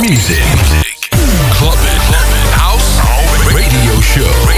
Music. Clubbing. House. Radio Show.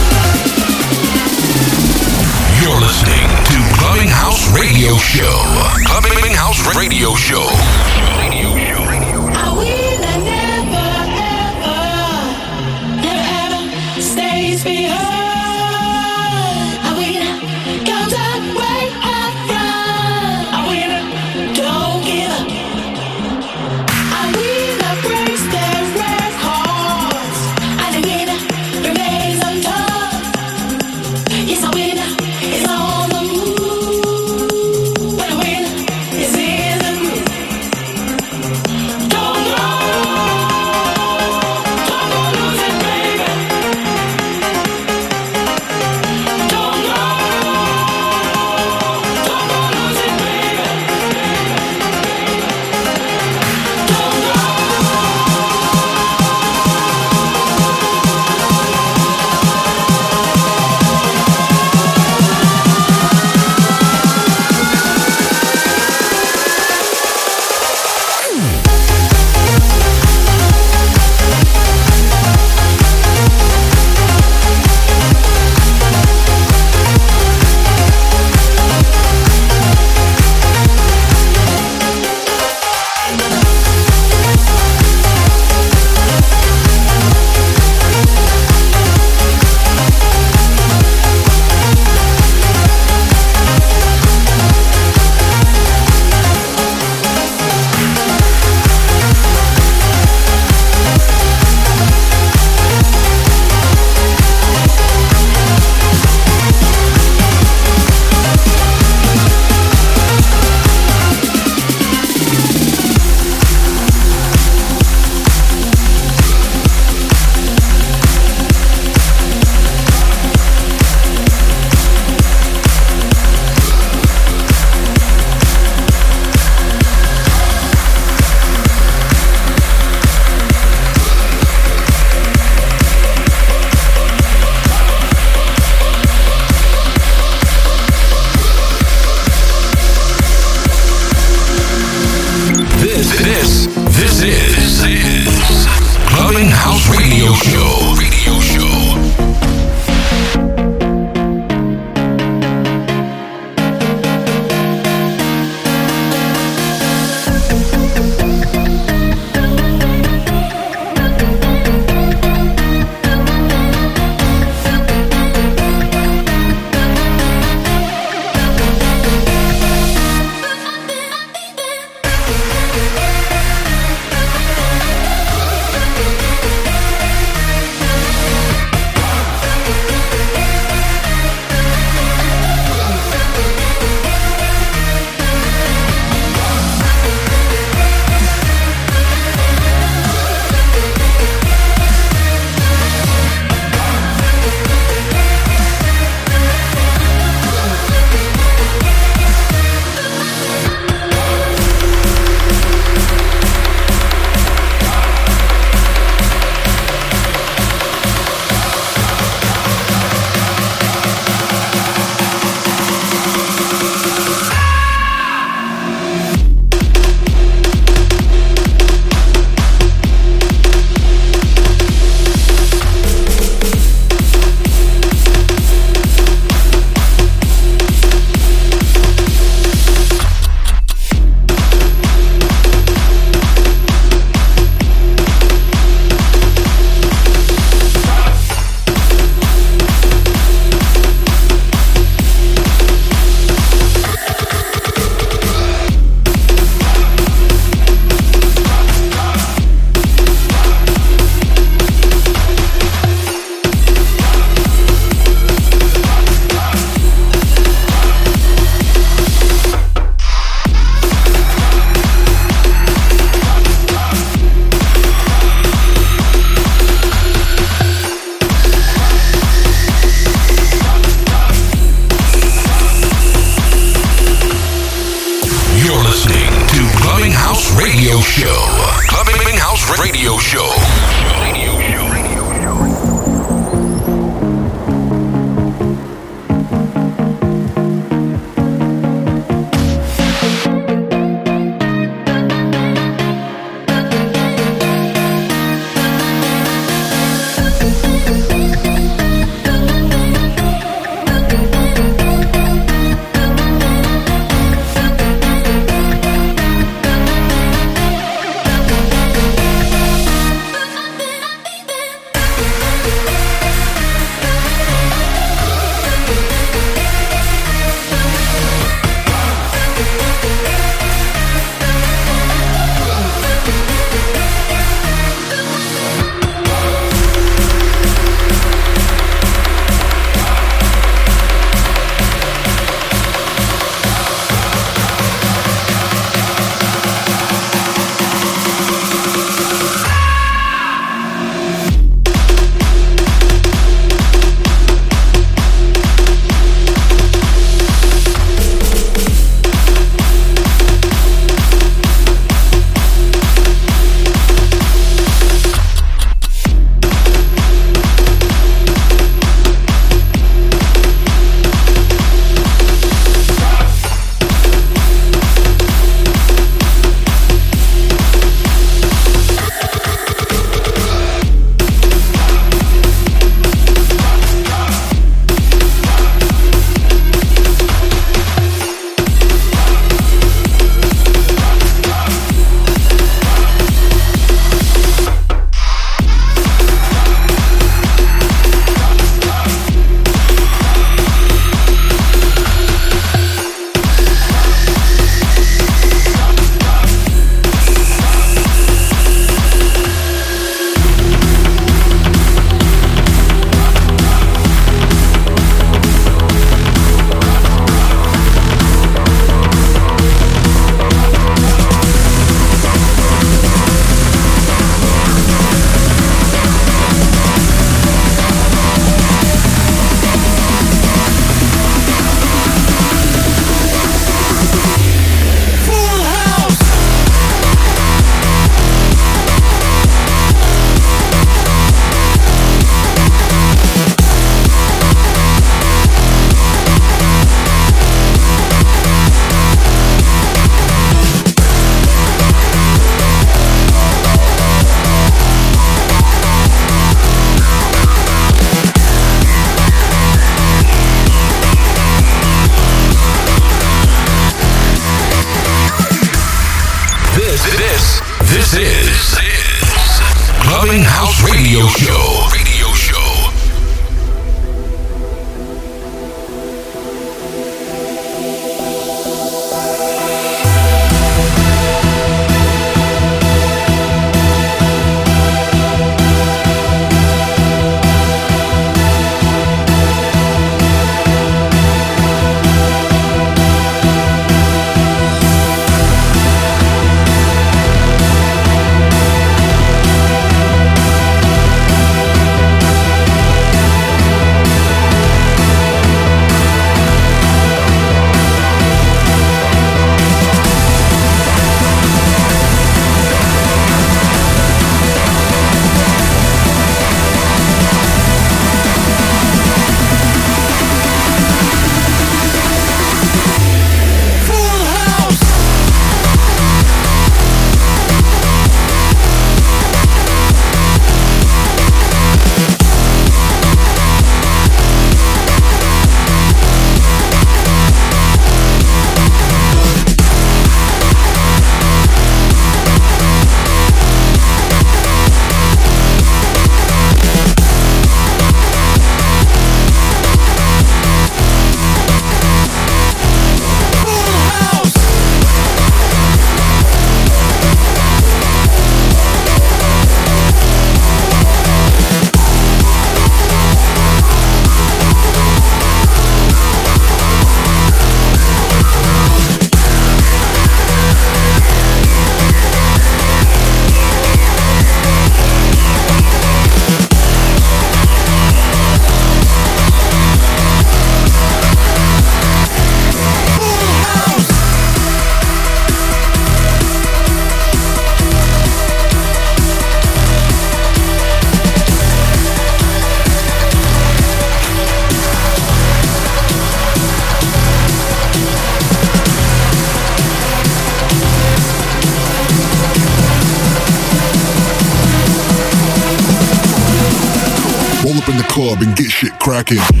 And get shit cracking.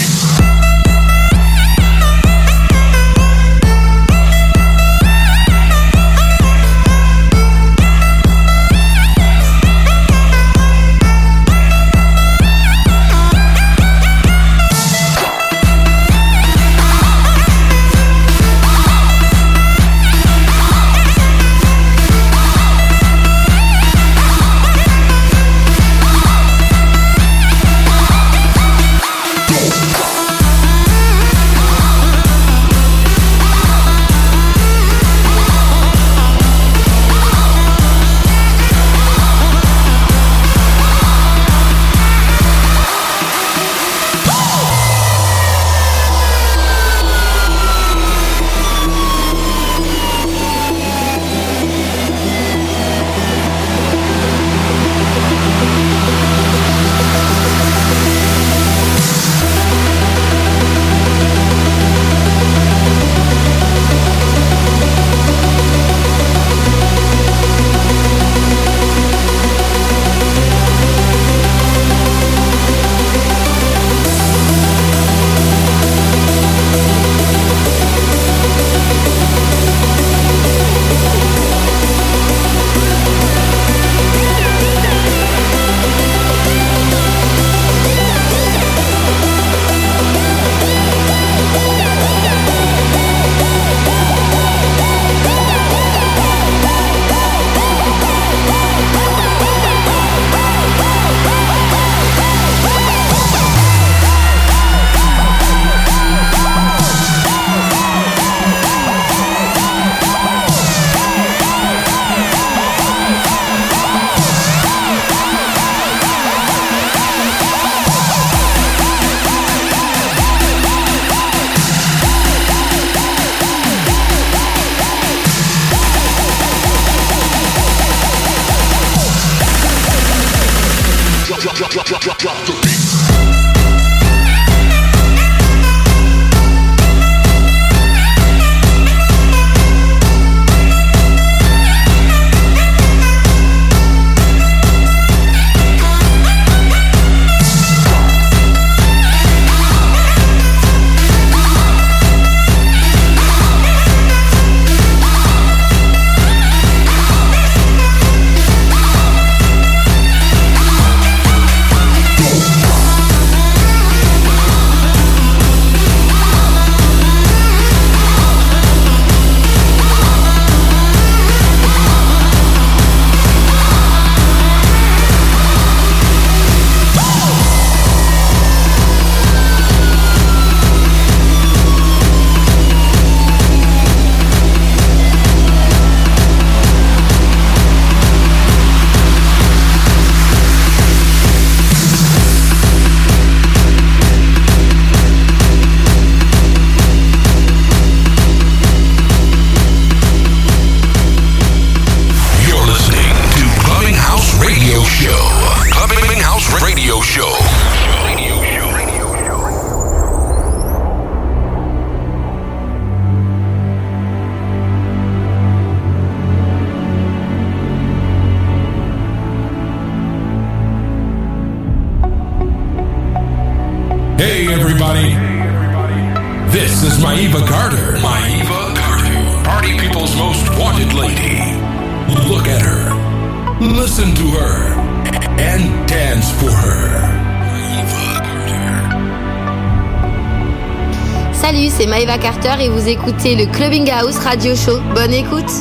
et vous écoutez le Clubbing House Radio Show. Bonne écoute.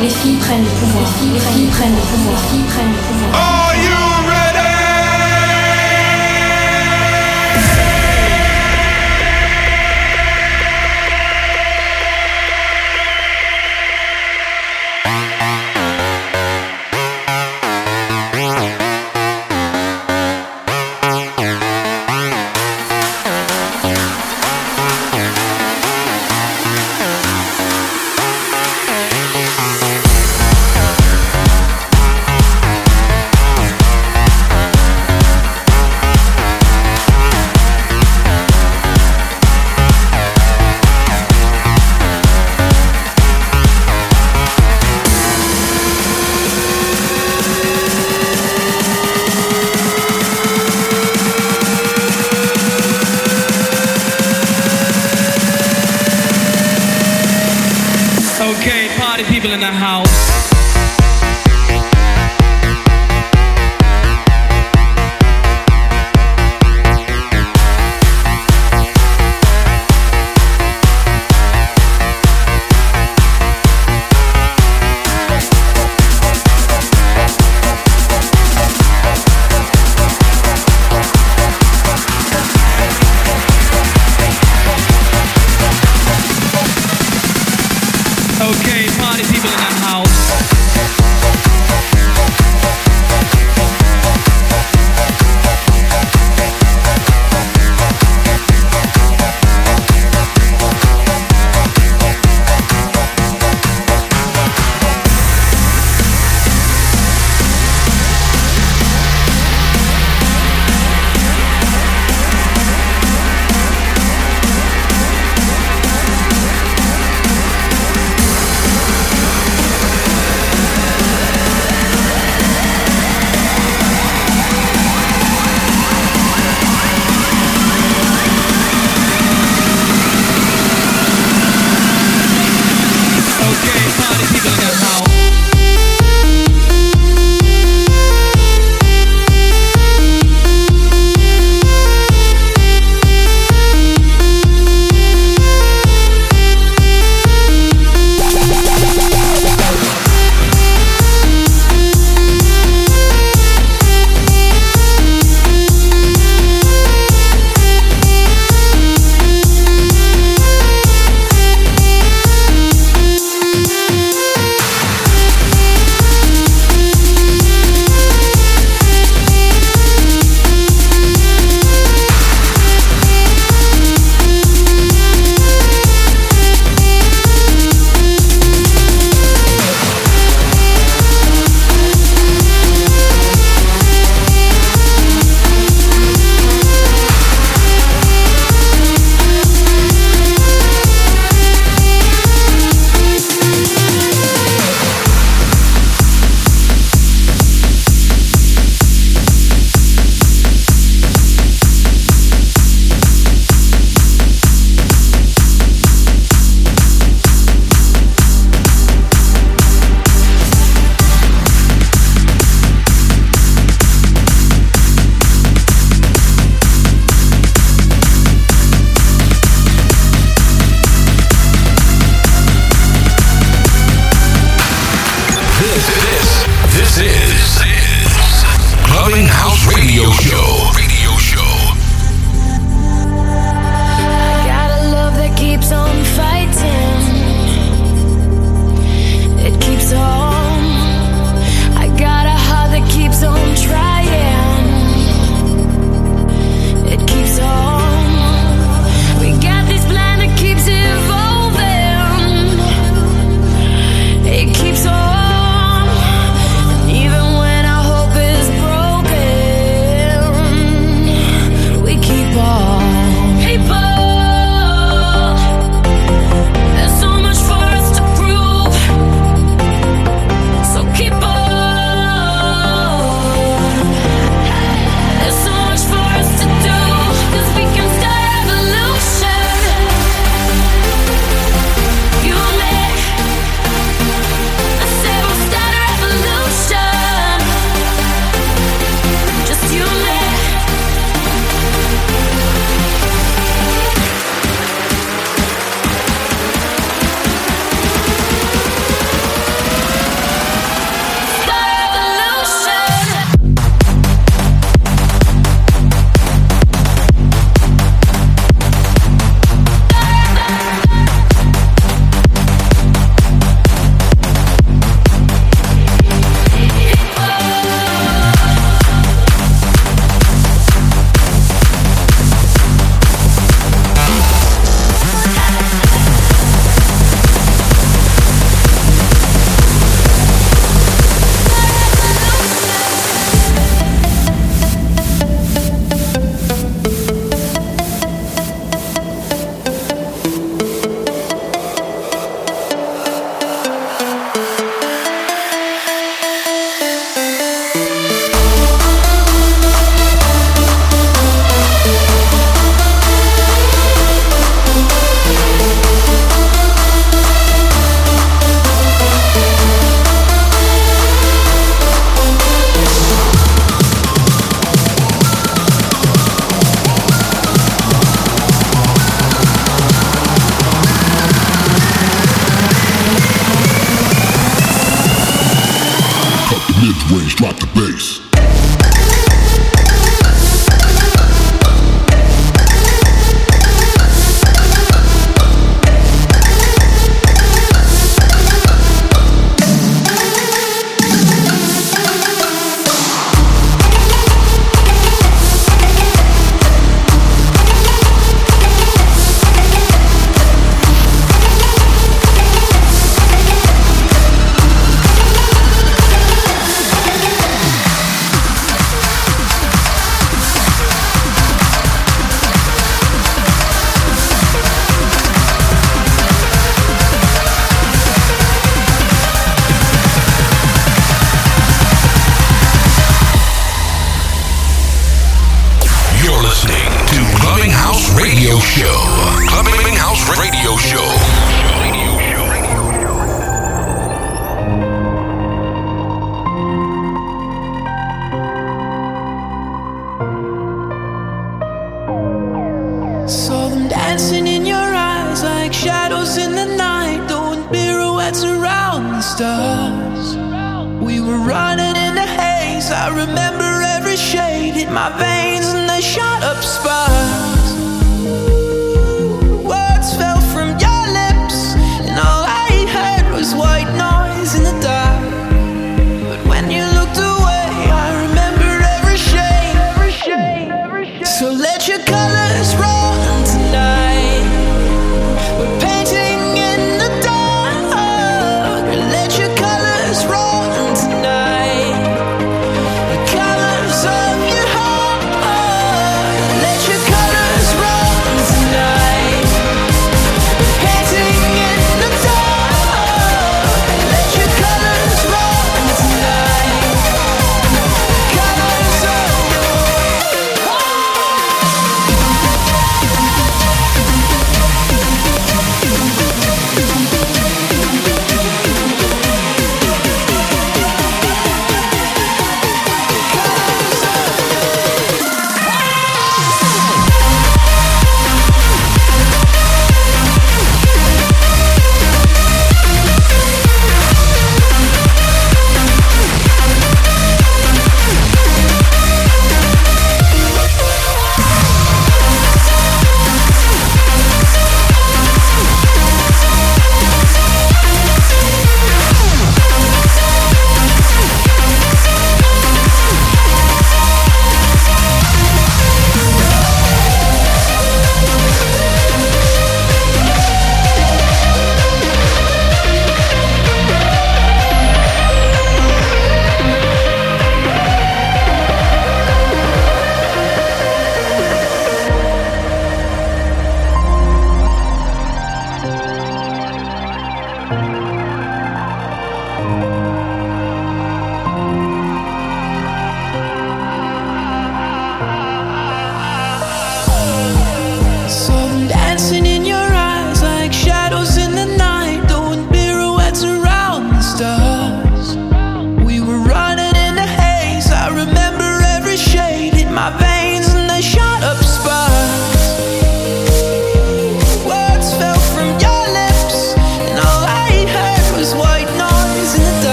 Les filles prennent le pouvoir. Les filles prennent le pouvoir. Les filles prennent le pouvoir. Okay,